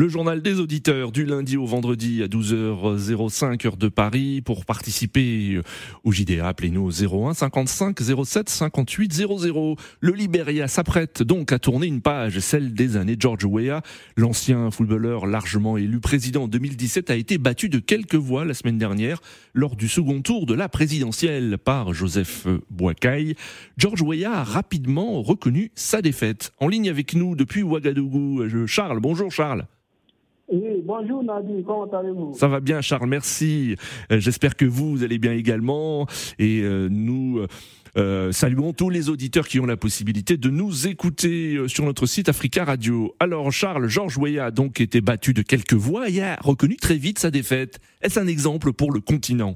Le journal des auditeurs du lundi au vendredi à 12h05 heure de Paris. Pour participer euh, au JDA, appelez-nous au 01 55 07 58 00. Le Liberia s'apprête donc à tourner une page, celle des années George Weah. L'ancien footballeur largement élu président en 2017 a été battu de quelques voix la semaine dernière lors du second tour de la présidentielle par Joseph Boakai. George Weah a rapidement reconnu sa défaite. En ligne avec nous depuis Ouagadougou, euh, Charles. Bonjour Charles. Oui, bonjour Nadir, comment allez-vous? Ça va bien Charles, merci. Euh, j'espère que vous, allez bien également. Et euh, nous euh, saluons tous les auditeurs qui ont la possibilité de nous écouter sur notre site Africa Radio. Alors Charles, Georges Weah a donc été battu de quelques voix et a reconnu très vite sa défaite. Est-ce un exemple pour le continent?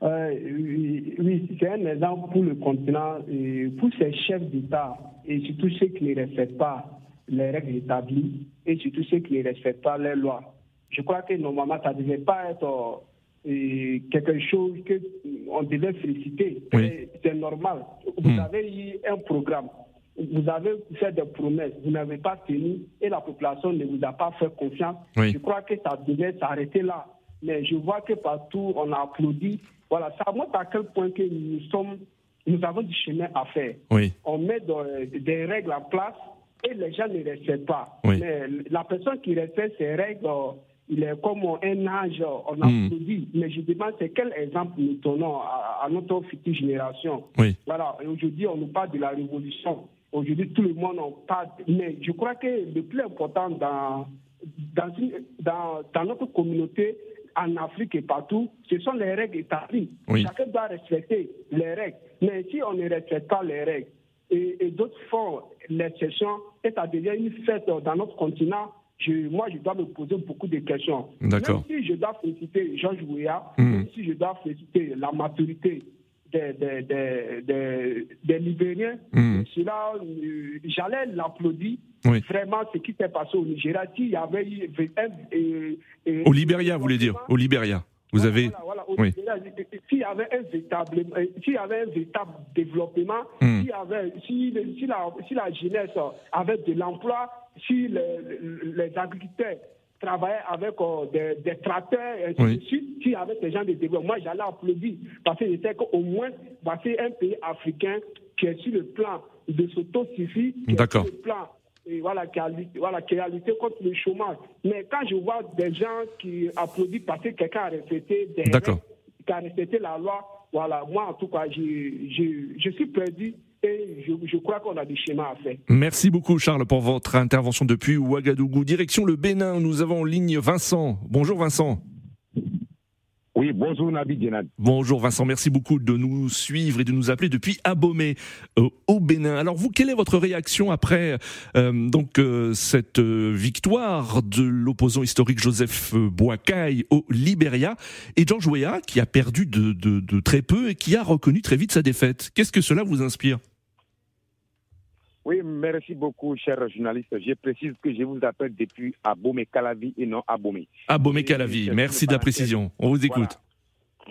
Oui, oui c'est un exemple pour le continent, et pour ces chefs d'État et surtout ceux qui ne respectent pas les règles établies et surtout ceux qui ne respectent pas les lois. Je crois que normalement, ça ne devait pas être euh, quelque chose qu'on devait féliciter. C'est normal. Vous hmm. avez eu un programme, vous avez fait des promesses, vous n'avez pas tenu et la population ne vous a pas fait confiance. Je crois que ça devait s'arrêter là. Mais je vois que partout, on a applaudi. Voilà, ça montre à quel point que nous sommes, nous avons du chemin à faire. On met des règles en place et les gens ne respectent pas. Mais la personne qui respecte ces règles, il est comme un âge, on a hmm. dit. Mais je demande, c'est quel exemple nous donnons à, notre future génération? Voilà, aujourd'hui, on nous parle de la révolution. Aujourd'hui, tout le monde en parle. Mais je crois que le plus important dans, dans, dans, dans notre communauté, en Afrique et partout, ce sont les règles établies. Chacun doit respecter les règles. Mais si on ne respecte pas les règles, et, d'autres font l'exception et ça devient une fête dans notre continent, je, moi, je dois me poser beaucoup de questions. Même si je dois féliciter Georges Weah, hmm. même si je dois féliciter la maturité des, des, des, des, Libériens, hmm. cela, euh, j'allais l'applaudir. Vraiment, ce qui s'est passé au Nigeria, s'il y avait eu un, au Libéria, vous voulez dire Au Libéria. Vous avez. Oui. S'il y avait un véritable, euh, s'il y avait un véritable développement, hmm. s'il y avait, si, si, la, si la jeunesse avait de l'emploi, si les, les agriculteurs travaillaient avec euh, des, des, tracteurs, et ainsi de suite, avait ces gens de développement, moi j'allais applaudir parce que je sais qu'au moins, c'est un pays africain qui est sur le plan de s'autosuffire, qui est sur le plan et voilà, qui a, voilà, qui a lutté contre le chômage. Mais quand je vois des gens qui applaudissent parce que quelqu'un a respecté des règles, qui a respecté la loi, voilà, moi en tout cas, je, je, je suis perdu et je, je, crois qu'on a du chemin à faire. Merci beaucoup Charles pour votre intervention depuis Ouagadougou. Direction le Bénin, nous avons en ligne Vincent. Bonjour Vincent. Oui, bonjour Nabi Djenad. Bonjour Vincent, merci beaucoup de nous suivre et de nous appeler depuis Abomey euh, au Bénin. Alors vous, quelle est votre réaction après euh, donc euh, cette victoire de l'opposant historique Joseph Boakai au Libéria et George Weah qui a perdu de très peu et qui a reconnu très vite sa défaite? Qu'est-ce que cela vous inspire? Oui, merci beaucoup, cher journaliste. Je précise que je vous appelle depuis Abomey Calavi et non Abomey. Abomey Calavi, merci de la précision. On vous écoute.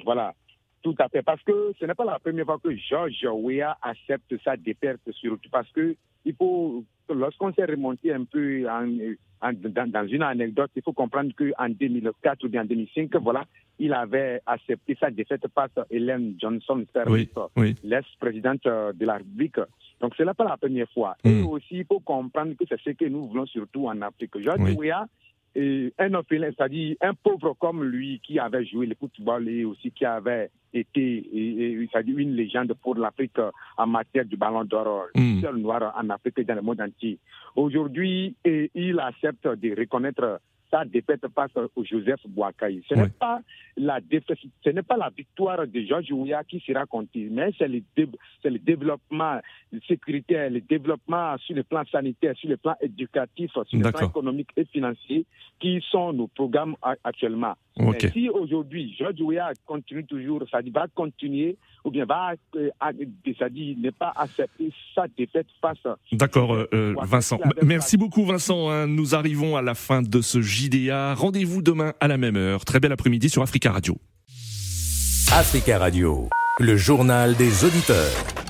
Voilà. tout à fait. Parce que ce n'est pas la première fois que George Weah accepte sa défaite, surtout parce que il faut, lorsqu'on s'est remonté un peu dans, une anecdote, il faut comprendre qu'en 2004 ou bien en 2005, voilà, il avait accepté sa défaite face à Hélène Johnson oui, l'ex-présidente de la République. Donc, ce n'est pas la première fois. Et hmm. aussi, il faut comprendre que c'est ce que nous voulons surtout en Afrique. George oui. un orphelin, c'est-à-dire un pauvre comme lui qui avait joué le football et aussi qui avait été une légende pour l'Afrique en matière du ballon d'or, mm. seul noir en Afrique et dans le monde entier. Aujourd'hui, il accepte de reconnaître sa défaite face au Joseph Boakai. Ce n'est pas la défaite, ce n'est pas la victoire de Georges Ouya qui sera comptée, mais c'est le, le, développement sécuritaire, le développement sur le plan sanitaire, sur le plan éducatif, sur le plan économique et financier qui sont nos programmes actuellement. Si aujourd'hui Georges Ouya continue toujours, ça va continuer ou bien va, euh, ça dit, ne pas accepter sa défaite face. D'accord, euh, euh, Vincent. Merci beaucoup, Vincent. Hein. Nous arrivons à la fin de ce JDA. Rendez-vous demain à la même heure. Très bel après-midi sur Africa Radio. Africa Radio, le journal des auditeurs.